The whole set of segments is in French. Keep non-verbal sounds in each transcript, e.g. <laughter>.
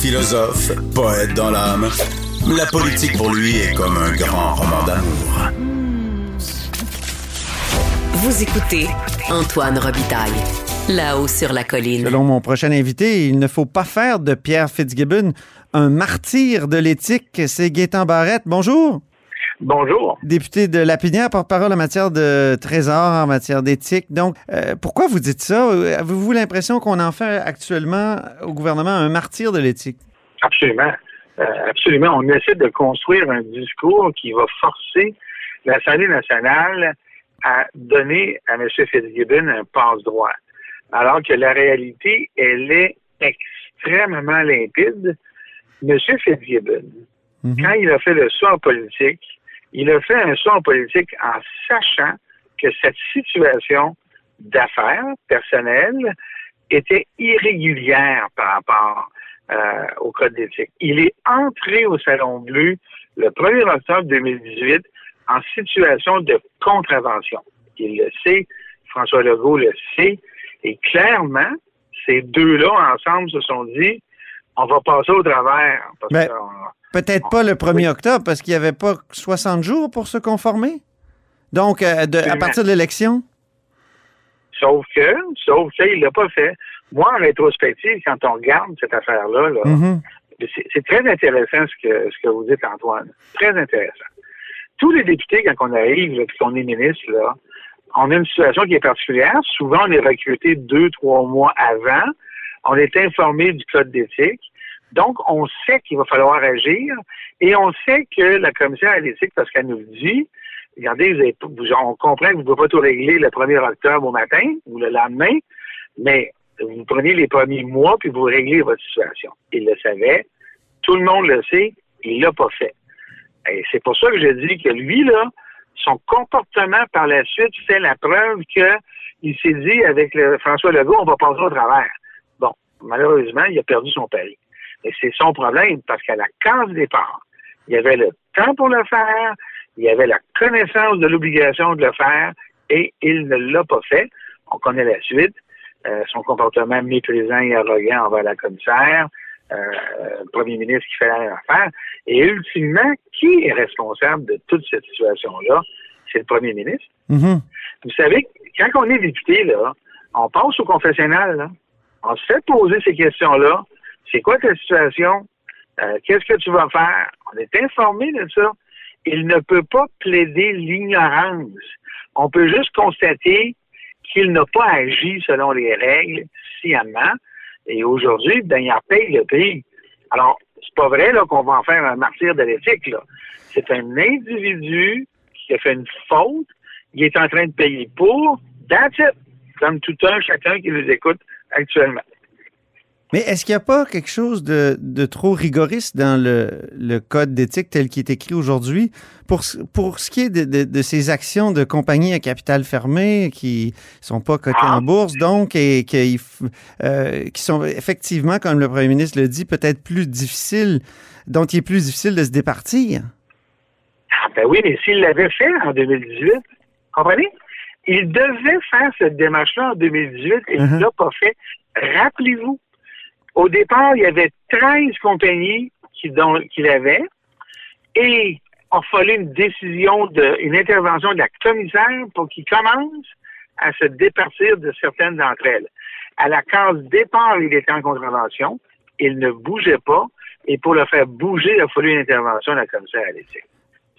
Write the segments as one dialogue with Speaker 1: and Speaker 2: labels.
Speaker 1: Philosophe, poète dans l'âme, la politique pour lui est comme un grand roman d'amour.
Speaker 2: Vous écoutez Antoine Robitaille, là-haut sur la colline.
Speaker 3: Selon mon prochain invité, il ne faut pas faire de Pierre Fitzgibbon un martyr de l'éthique. C'est Gaétan Barrette. Bonjour.
Speaker 4: Bonjour.
Speaker 3: Député de Lapinière, porte-parole en matière de trésor, en matière d'éthique. Donc, euh, pourquoi vous dites ça? Avez-vous l'impression qu'on en fait actuellement au gouvernement un martyr de l'éthique?
Speaker 4: Absolument. Euh, absolument. On essaie de construire un discours qui va forcer l'Assemblée nationale à donner à M. Fitzgibbon un passe-droit. Alors que la réalité, elle est extrêmement limpide. M. Fitzgibbon,
Speaker 3: Mhm.
Speaker 4: quand il a fait le saut en politique, il a fait un en politique en sachant que cette situation d'affaires personnelles était irrégulière par rapport euh, au code d'éthique. Il est entré au Salon Bleu le 1er octobre 2018 en situation de contravention. Il le sait, François Legault le sait, et clairement, ces deux-là ensemble se sont dit, on va passer au travers.
Speaker 3: Mais- Peut-être pas le 1er octobre, parce qu'il n'y avait pas 60 jours pour se conformer? Donc, euh, de- à partir de l'élection?
Speaker 4: Sauf que, sauf qu'il l'a pas fait. Moi, en rétrospective, quand on regarde cette affaire-là, là,
Speaker 3: Mhm.
Speaker 4: c'est c'est très intéressant ce que, ce que vous dites, Antoine. Très intéressant. Tous les députés, quand on arrive, là, puis qu'on est ministre, là, on a une situation qui est particulière. Souvent, on est recruté deux, trois mois avant. On est informé du code d'éthique. Donc, on sait qu'il va falloir agir et on sait que la commissaire à l'éthique, parce qu'elle nous dit, regardez, vous vous- on comprend que vous ne pouvez pas tout régler le 1er octobre au matin ou le lendemain, mais vous prenez les premiers mois puis vous réglez votre situation. Il le savait, tout le monde le sait, il l'a pas fait. Et c'est pour ça que je dis que lui, là, son comportement par la suite fait la preuve que il s'est dit avec François Legault, on va passer au travers. Bon, malheureusement, il a perdu son pari. Et c'est son problème parce qu'à la case départ, il y avait le temps pour le faire, il y avait la connaissance de l'obligation de le faire et il ne l'a pas fait. On connaît la suite. Euh, son comportement méprisant et arrogant envers la commissaire, euh, le premier ministre qui fait la même affaire. Et ultimement, qui est responsable de toute cette situation-là? C'est le premier ministre.
Speaker 3: Mhm.
Speaker 4: Vous savez, quand on est député, là, on passe au confessionnal, là. On se fait poser ces questions-là. C'est quoi ta situation? Euh, Qu'est-ce que tu vas faire? On est informé de ça. Il ne peut pas plaider l'ignorance. On peut juste constater qu'il n'a pas agi selon les règles sciemment. Et aujourd'hui, ben, il en paye le prix. Alors, c'est pas vrai qu'on va en faire un martyr de l'éthique. C'est un individu qui a fait une faute, il est en train de payer pour, that's it, comme tout un chacun qui nous écoute actuellement.
Speaker 3: Mais est-ce qu'il n'y a pas quelque chose de, de trop rigoriste dans le, le code d'éthique tel qu'il est écrit aujourd'hui pour, ce- pour ce qui est de, de- de ces actions de compagnies à capital fermé qui sont pas cotées en bourse, donc, et qui, euh, qui sont effectivement, comme le premier ministre le dit, peut-être plus difficiles, dont il est plus difficile de se départir?
Speaker 4: Ah, ben oui, mais s'il l'avait fait en 2018, comprenez? Il devait faire cette démarche-là en 2018 et il ne l'a pas fait. Rappelez-vous, au départ, il y avait 13 compagnies qui, qu'il avait et il a fallu une décision, de, une intervention de la commissaire pour qu'il commence à se départir de certaines d'entre elles. À la case départ, il était en contravention, il ne bougeait pas et pour le faire bouger, il a fallu une intervention de la commissaire à l'éthique.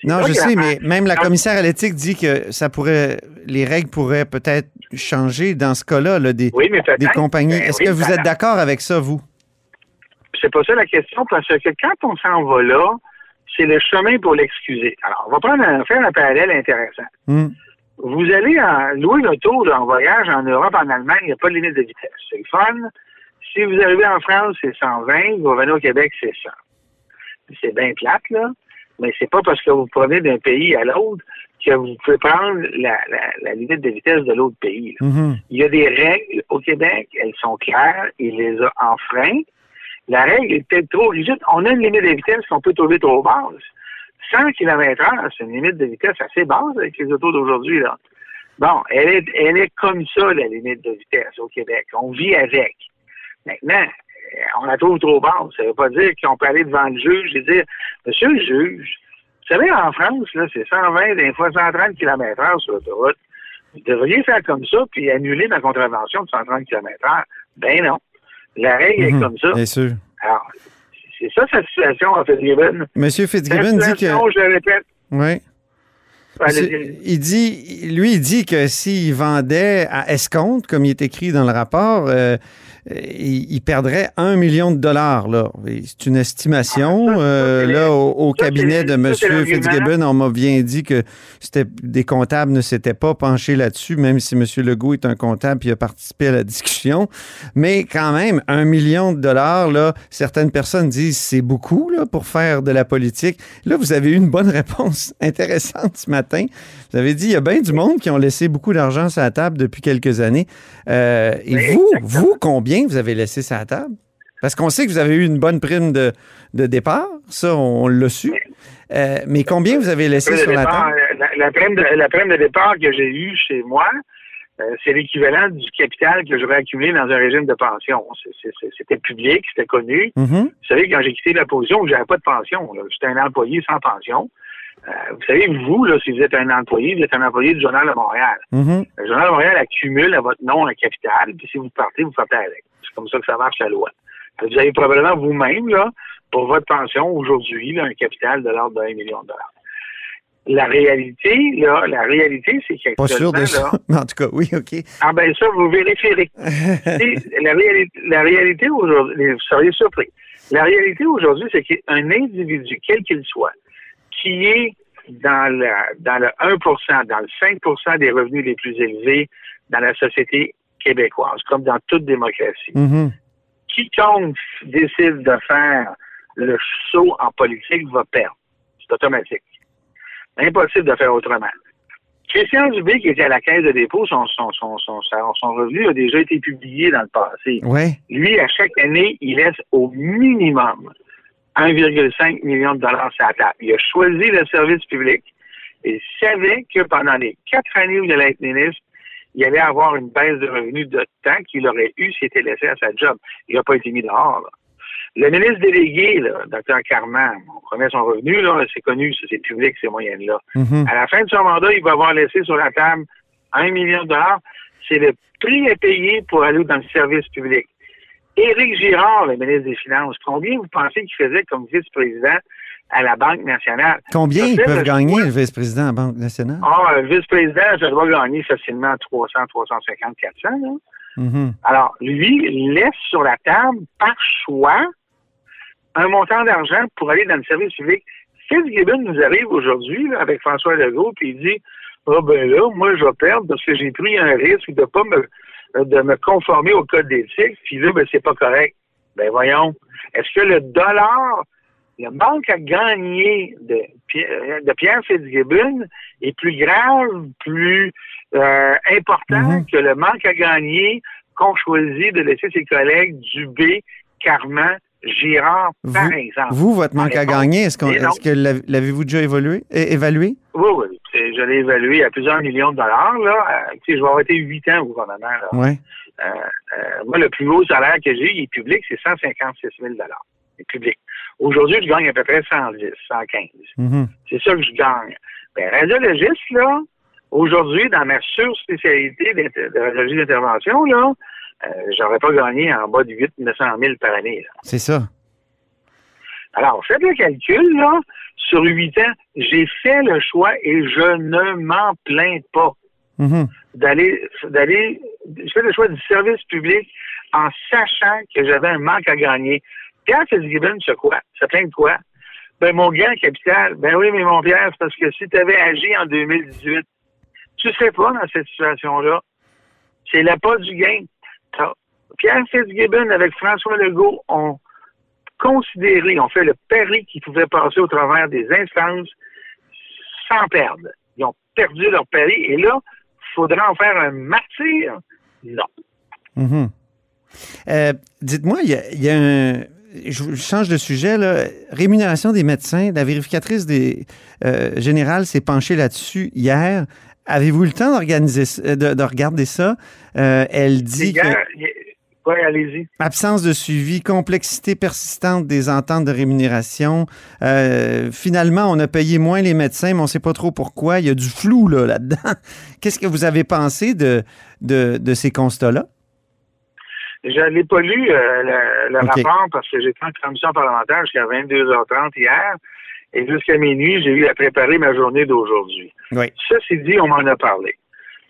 Speaker 3: Non, je sais, mais même la commissaire à l'éthique dit que ça pourrait, les règles pourraient peut-être changer dans ce cas-là, là, des,
Speaker 4: Oui, mais peut-être.
Speaker 3: des compagnies.
Speaker 4: Ben
Speaker 3: Est-ce
Speaker 4: oui,
Speaker 3: que vous êtes d'accord avec ça, vous?
Speaker 4: C'est pas ça la question, parce que quand on s'en va là, c'est le chemin pour l'excuser. Alors, on va prendre un, faire un parallèle intéressant.
Speaker 3: Hmm.
Speaker 4: Vous allez en, louer l'auto là, en voyage en Europe, en Allemagne, il n'y a pas de limite de vitesse. C'est le fun, Si vous arrivez en France, c'est 120, vous revenez au Québec, c'est 100. C'est bien plate, là, mais c'est pas parce que vous prenez d'un pays à l'autre que vous pouvez prendre la, la, la limite de vitesse de l'autre pays. là.
Speaker 3: Mhm.
Speaker 4: Il y a des règles au Québec, elles sont claires, il les a enfreintes. La règle est peut-être trop rigide. On a une limite de vitesse qu'on peut trouver trop basse. 100 km heure, c'est une limite de vitesse assez basse avec les autos d'aujourd'hui, là. Bon, elle est, elle est comme ça, la limite de vitesse au Québec. On vit avec. Maintenant, on la trouve trop basse. Ça veut pas dire qu'on peut aller devant le juge et dire, Monsieur le juge, vous savez, en France, là, c'est 120, des fois 130 km heure sur l'autoroute. Vous devriez faire comme ça, puis annuler ma contravention de 130 km heure. Ben non. La règle
Speaker 3: Mhm.
Speaker 4: est comme ça.
Speaker 3: Bien sûr.
Speaker 4: Alors, c'est ça sa situation en Fitzgibbon.
Speaker 3: Monsieur Fitzgibbon dit que.
Speaker 4: je le répète.
Speaker 3: Oui. Il dit, lui, il dit que s'il vendait à escompte, comme il est écrit dans le rapport, euh, il, il perdrait un million de dollars. Là. C'est une estimation.
Speaker 4: Ah, ça,
Speaker 3: Euh, là, au, cabinet de M. Fitzgibbon, on m'a bien dit que c'était des comptables ne s'étaient pas penchés là-dessus, même si M. Legault est un comptable et a participé à la discussion. Mais quand même, un million de dollars, là, certaines personnes disent c'est beaucoup là, pour faire de la politique. Là, vous avez eu une bonne réponse intéressante ce matin. Vous avez dit il y a bien du monde qui ont laissé beaucoup d'argent sur la table depuis quelques années. Euh, et
Speaker 4: Oui,
Speaker 3: vous,
Speaker 4: exactement.
Speaker 3: vous, combien vous avez laissé sur la table? Parce qu'on sait que vous avez eu une bonne prime de, de départ, ça, on, l'a su. Euh, mais combien vous avez laissé sur la table?
Speaker 4: La, la prime de, la prime de départ que j'ai eue chez moi, euh, c'est l'équivalent du capital que j'aurais accumulé dans un régime de pension. C'était public, c'était connu.
Speaker 3: Mhm.
Speaker 4: Vous savez, quand j'ai quitté la position, j'avais pas de pension. J'étais un employé sans pension. Euh, vous savez, vous, là, si vous êtes un employé, vous êtes un employé du Journal de Montréal.
Speaker 3: Mhm.
Speaker 4: Le Journal de Montréal accumule à votre nom un capital, puis si vous partez, vous partez avec. C'est comme ça que ça marche la loi. Vous avez probablement vous-même, là, pour votre pension aujourd'hui, un capital de l'ordre d'un million de dollars. La réalité, là, la réalité, c'est
Speaker 3: Pas sûr
Speaker 4: qu'actuellement,
Speaker 3: de ça.
Speaker 4: là, <laughs>
Speaker 3: Mais en tout cas, oui, OK.
Speaker 4: ah ben ça, vous vérifierez. <laughs> La, réalité, la réalité aujourd'hui, vous seriez surpris. La réalité aujourd'hui, c'est qu'un individu, quel qu'il soit, qui est dans, la, dans le 1% dans le 5% des revenus les plus élevés dans la société québécoise, comme dans toute démocratie,
Speaker 3: Mhm.
Speaker 4: quiconque décide de faire le saut en politique va perdre. C'est automatique. Impossible de faire autrement. Christian Dubé, qui était à la caisse de dépôt, son, son, son, son, son- son revenu a déjà été publié dans le passé.
Speaker 3: Ouais.
Speaker 4: Lui, à chaque année, il laisse au minimum 1,5 million de dollars sur la table. Il a choisi le service public. Il savait que pendant les quatre années où il allait être ministre, il allait avoir une baisse de revenus de temps qu'il aurait eu s'il était laissé à sa job. Il n'a pas été mis dehors. là. Le ministre délégué, là, Dr. Carman, on connaît son revenu, là, c'est connu, c'est public, ces moyennes-là.
Speaker 3: Mhm.
Speaker 4: À la fin de son mandat, il va avoir laissé sur la table un million de dollars. C'est le prix à payer pour aller dans le service public. Éric Girard, le ministre des Finances, combien vous pensez qu'il faisait comme vice-président à la Banque nationale?
Speaker 3: Combien ils peuvent gagner, le vice-président de la Banque nationale?
Speaker 4: Ah, un vice-président, ça doit gagner facilement 300, 350, 400. Là.
Speaker 3: Mhm.
Speaker 4: Alors, lui laisse sur la table, par choix, un montant d'argent pour aller dans le service public. Fitzgibbon nous arrive aujourd'hui avec François Legault, puis il dit Ah ben là, moi je vais perdre parce que j'ai pris un risque de pas me de me conformer au code d'éthique, puis là, ben c'est pas correct. Ben voyons. Est-ce que le dollar, le manque à gagner de, Pierre- de Pierre Fitzgibbon est plus grave, plus euh, important
Speaker 3: Mhm.
Speaker 4: que le manque à gagner qu'ont choisi de laisser ses collègues Dubé, Carman, Girard, par
Speaker 3: Vous-
Speaker 4: exemple.
Speaker 3: Vous, votre manque à gagner, est-ce, qu'on-
Speaker 4: est non.
Speaker 3: est-ce que l'av- l'avez-vous déjà évolué, é- évalué?
Speaker 4: Oui, oui. Je l'ai évalué à plusieurs millions de dollars. Là. Euh, je vais avoir été huit ans au gouvernement. Là. Euh, euh, moi, le plus haut salaire que j'ai, il est public, c'est 156 000 C'est public. Aujourd'hui, je gagne à peu près 110, 115.
Speaker 3: Mhm.
Speaker 4: C'est ça que je gagne. Ben, radiologiste, là, aujourd'hui, dans ma surspécialité d'int- de radiologie d'intervention, là, j'aurais pas gagné en bas de 8 900 000 par année.
Speaker 3: C'est ça.
Speaker 4: Alors, faites le calcul, là. Sur huit ans, j'ai fait le choix et je ne m'en plains pas
Speaker 3: Mhm.
Speaker 4: d'aller, d'aller, j'ai fait le choix du service public en sachant que j'avais un manque à gagner. Pierre Fitzgibbon, c'est quoi? Ça plaint de quoi? Ben, mon gain capital. Ben oui, mais mon Pierre, c'est parce que si tu avais agi en 2018, tu serais pas dans cette situation-là. C'est la pas du gain. Pierre Fitzgibbon avec François Legault ont considéré, ont fait le pari qu'ils pouvaient passer au travers des instances sans perdre. Ils ont perdu leur pari et là, faudra en faire un martyr? Non.
Speaker 3: Mhm. Euh, Dites-moi, il y a, il y a un. Je change de sujet, là. Rémunération des médecins. La vérificatrice des euh, générale s'est penchée là-dessus hier. Avez-vous eu le temps d'organiser, ça- de, de regarder ça? Euh, elle dit que
Speaker 4: Oui, allez-y.
Speaker 3: absence de suivi, complexité persistante des ententes de rémunération. Euh, finalement, on a payé moins les médecins, mais on ne sait pas trop pourquoi. Il y a du flou là, <laughs> là-dedans. Qu'est-ce que vous avez pensé de, de, de ces constats-là?
Speaker 4: Je n'ai pas lu euh, le, rapport parce que j'étais en commission parlementaire jusqu'à 22h30 hier. Et jusqu'à minuit, j'ai eu à préparer ma journée d'aujourd'hui.
Speaker 3: Oui.
Speaker 4: Ceci dit, on m'en a parlé.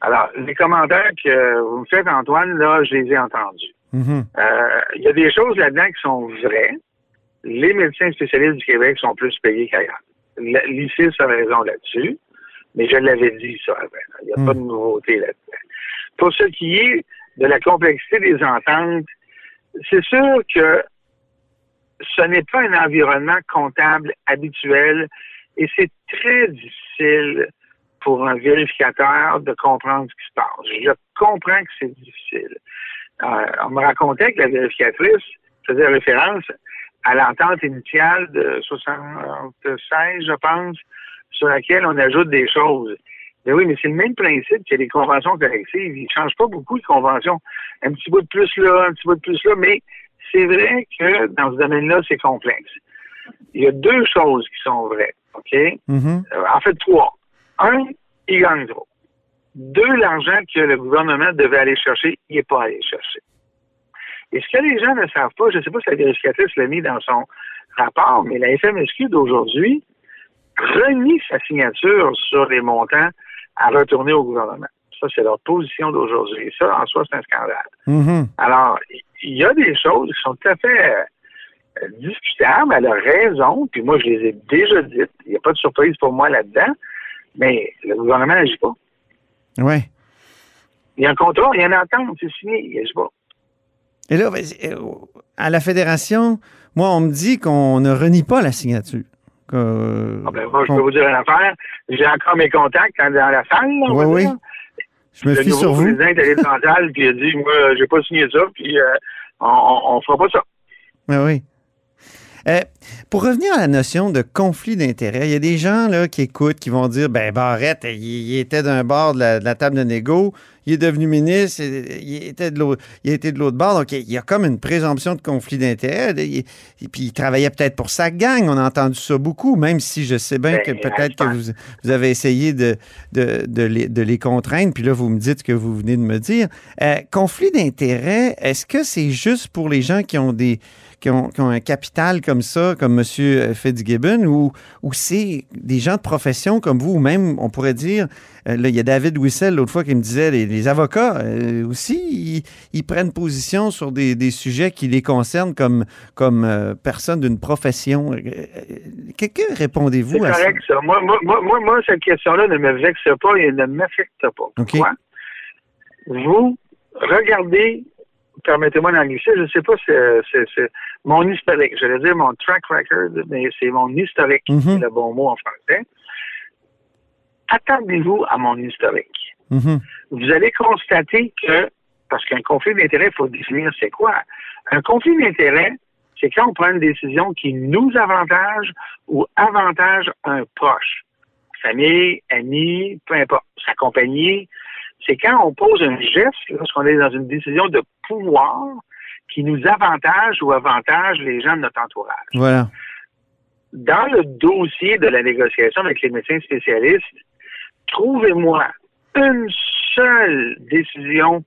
Speaker 4: Alors, les commentaires que vous me faites, Antoine, là, je les ai entendus.
Speaker 3: Mhm.
Speaker 4: Euh, Il y a des choses là-dedans qui sont vraies. Les médecins spécialistes du Québec sont plus payés qu'ailleurs. L'ICIS a raison là-dessus, mais je l'avais dit ça avant. Il n'y a
Speaker 3: Mm.
Speaker 4: pas de nouveauté là-dedans. Pour ce qui est de la complexité des ententes, c'est sûr que ce n'est pas un environnement comptable habituel et c'est très difficile pour un vérificateur de comprendre ce qui se passe. Je comprends que c'est difficile. Euh, on me racontait que la vérificatrice faisait référence à l'entente initiale de 76, je pense, sur laquelle on ajoute des choses. Mais oui, mais c'est le même principe que les conventions collectives. Ils ne changent pas beaucoup les conventions. Un petit bout de plus là, un petit bout de plus là, mais c'est vrai que dans ce domaine-là, c'est complexe. Il y a deux choses qui sont vraies, OK?
Speaker 3: Mhm.
Speaker 4: Euh, en fait, trois. Un, il gagne trop. Deux, l'argent que le gouvernement devait aller chercher, il n'est pas allé chercher. Et ce que les gens ne savent pas, je ne sais pas si la vérificatrice l'a mis dans son rapport, mais la FMSQ d'aujourd'hui renie sa signature sur les montants à retourner au gouvernement. Ça, c'est leur position d'aujourd'hui. Ça, en soi, c'est un scandale.
Speaker 3: Mhm.
Speaker 4: Alors, il y a des choses qui sont tout à fait euh, discutables. Elle a raison, puis moi, je les ai déjà dites. Il n'y a pas de surprise pour moi là-dedans, mais le gouvernement n'agit pas.
Speaker 3: Ouais.
Speaker 4: Il y a un contrat, il y a une entente, c'est signé, il n'agit pas.
Speaker 3: Et là, euh, à la fédération, moi, on me dit qu'on ne renie pas la signature. Que-
Speaker 4: Ah ben, moi, je peux vous dire une affaire. J'ai encore mes contacts dans, la salle. Là, on va
Speaker 3: Oui,
Speaker 4: dire.
Speaker 3: oui. je me
Speaker 4: Le
Speaker 3: fie
Speaker 4: nouveau
Speaker 3: sur vous.
Speaker 4: président est allé dans la salle, puis il a dit, moi, j'ai pas signé ça, puis euh, on, on fera pas ça.
Speaker 3: Oui, oui. Euh, pour revenir à la notion de conflit d'intérêts, il y a des gens là, qui écoutent, qui vont dire ben Barrette, il, il était d'un bord de la, de la table de négo, il est devenu ministre, il était de l'autre, il était de l'autre bord, donc il y a comme une présomption de conflit d'intérêts. Et puis il travaillait peut-être pour sa gang, on a entendu ça beaucoup, même si je sais bien
Speaker 4: Ben,
Speaker 3: que peut-être que vous, vous avez essayé de, de, de les, de les contraindre, puis là vous me dites ce que vous venez de me dire. Euh, conflit d'intérêts, est-ce que c'est juste pour les gens qui ont des qui ont, qui ont un capital comme ça, comme M. Fitzgibbon, ou, ou c'est des gens de profession comme vous, ou même, on pourrait dire, là, il y a David Wissel l'autre fois qui me disait, les, les avocats euh, aussi, ils, ils prennent position sur des, des sujets qui les concernent comme, comme euh, personne d'une profession. Euh, euh, que, que répondez-vous
Speaker 4: C'est
Speaker 3: à ça?
Speaker 4: correct, ça. Moi, moi, moi, moi, cette question-là ne me vexe pas et ne m'affecte pas.
Speaker 3: OK.
Speaker 4: Pourquoi? Vous regardez, permettez-moi d'en glisser, je ne sais pas si c'est- mon historique. J'allais dire mon track record, mais c'est mon historique,
Speaker 3: Mhm.
Speaker 4: c'est le bon mot en français. Attendez-vous à mon historique.
Speaker 3: Mhm.
Speaker 4: Vous allez constater que, parce qu'un conflit d'intérêt, il faut définir c'est quoi. Un conflit d'intérêt, c'est quand on prend une décision qui nous avantage ou avantage un proche. Famille, ami, peu importe, sa compagnie. C'est quand on pose un geste, lorsqu'on est dans une décision de pouvoir qui nous avantage ou avantage les gens de notre entourage.
Speaker 3: Voilà.
Speaker 4: Dans le dossier de la négociation avec les médecins spécialistes, trouvez-moi une seule décision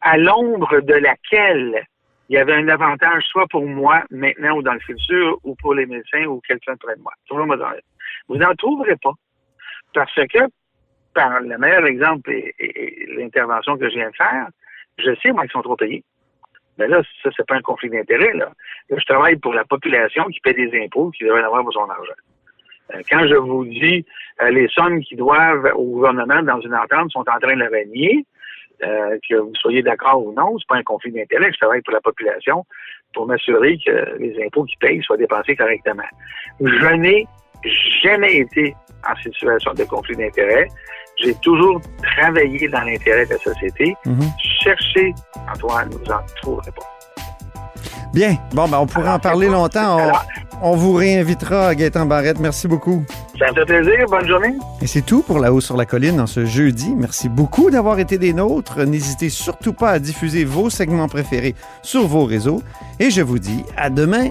Speaker 4: à l'ombre de laquelle il y avait un avantage soit pour moi maintenant ou dans le futur ou pour les médecins ou quelqu'un près de moi. Vous n'en trouverez pas. Parce que, par le meilleur exemple et, l'intervention que je viens de faire, je sais, moi, qu'ils sont trop payés. Mais là, ça, c'est pas un conflit d'intérêt, là. Je travaille pour la population qui paie des impôts, qui devrait avoir pour son argent. Euh, Quand je vous dis euh, les sommes qui doivent au gouvernement dans une entente sont en train de la renier, euh, que vous soyez d'accord ou non, c'est pas un conflit d'intérêt. Je travaille pour la population pour m'assurer que les impôts qu'ils payent soient dépensés correctement. Je n'ai jamais été en situation de conflit d'intérêt. J'ai toujours travaillé dans l'intérêt de la société.
Speaker 3: Mhm.
Speaker 4: Cherchez, Antoine, vous en trouverez pas.
Speaker 3: Bien. Bon, ben, on pourrait en parler longtemps.
Speaker 4: Alors,
Speaker 3: on vous réinvitera, Gaëtan Barrette. Merci beaucoup.
Speaker 4: ça me fait plaisir. Bonne journée.
Speaker 3: Et c'est tout pour La Haut sur la Colline en ce jeudi. Merci beaucoup d'avoir été des nôtres. N'hésitez surtout pas à diffuser vos segments préférés sur vos réseaux. Et je vous dis à demain.